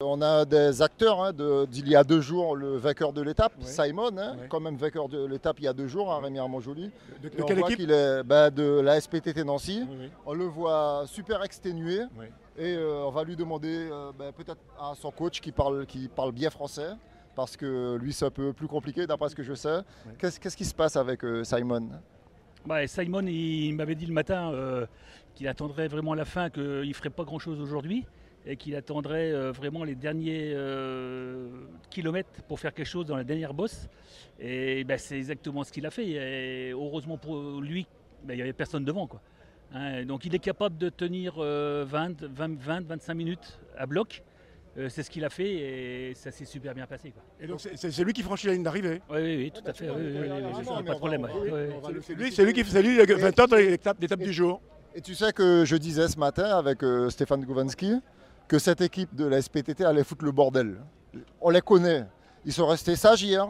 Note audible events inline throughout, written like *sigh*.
On a des acteurs hein, d'il y a deux jours, le vainqueur de l'étape, Simon, hein, quand même vainqueur de l'étape il y a deux jours, hein, Rémi Armand-Joly. De, quelle équipe il est bah, De la SPTT Nancy. On le voit super exténué. Et euh, on va lui demander euh, bah, peut-être à son coach qui parle, qui parle bien français parce que lui c'est un peu plus compliqué d'après ce que je sais. Qu'est-ce qui se passe avec euh, Simon? Bah, Simon, il m'avait dit le matin qu'il attendrait vraiment la fin, qu'il ne ferait pas grand-chose aujourd'hui et qu'il attendrait euh, vraiment les derniers euh, kilomètres pour faire quelque chose dans la dernière bosse. Et ben, c'est exactement ce qu'il a fait. Et heureusement pour lui, ben, il n'y avait personne devant. Quoi. Hein, donc il est capable de tenir 20, 20, 20 25 minutes à bloc. Euh, c'est ce qu'il a fait et ça s'est super bien passé. Quoi. Et donc c'est lui qui franchit la ligne d'arrivée oui, oui, oui, tout à fait. pas de problème. C'est lui, lui, qui fait lui, l'étape du jour. Et tu sais que je disais ce matin avec Stéphane Govanski, que cette équipe de la SPTT allait foutre le bordel. On les connaît. Ils sont restés sages hier,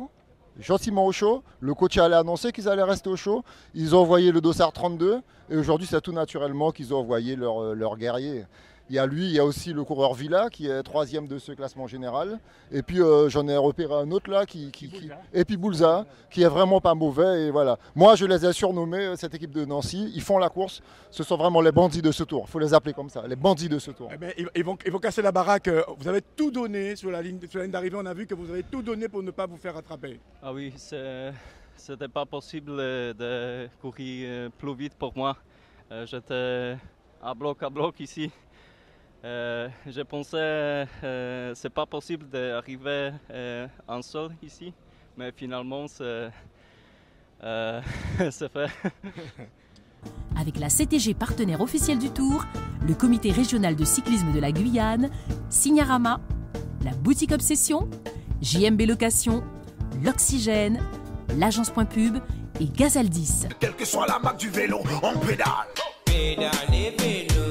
gentiment au chaud. Le coach allait annoncer qu'ils allaient rester au chaud. Ils ont envoyé le dossard 32 et aujourd'hui c'est tout naturellement qu'ils ont envoyé leurs leur guerriers. Il y a lui, il y a aussi le coureur Villa qui est troisième de ce classement général. Et puis euh, j'en ai repéré un autre là qui, qui, et puis Boulza qui est vraiment pas mauvais. Et voilà. Moi je les ai surnommés euh, cette équipe de Nancy. Ils font la course. Ce sont vraiment les bandits de ce tour. Il faut les appeler comme ça, les bandits de ce tour. Eh ben, ils, vont, ils, vont, casser la baraque. Vous avez tout donné sur la ligne, sur la ligne d'arrivée. On a vu que vous avez tout donné pour ne pas vous faire attraper. Ah oui, c'était pas possible de courir euh, plus vite pour moi. J'étais à bloc à bloc ici. Euh, je pensais que euh, c'est pas possible d'arriver euh, en sol ici, mais finalement c'est euh, *laughs* fait. *laughs* Avec la CTG partenaire officielle du Tour, le comité régional de cyclisme de la Guyane, Signarama, la boutique Obsession, JMB Location, l'Oxygène, l'agence Point Pub et Gazaldis. Quelle que soit la marque du vélo, on pédale. pédale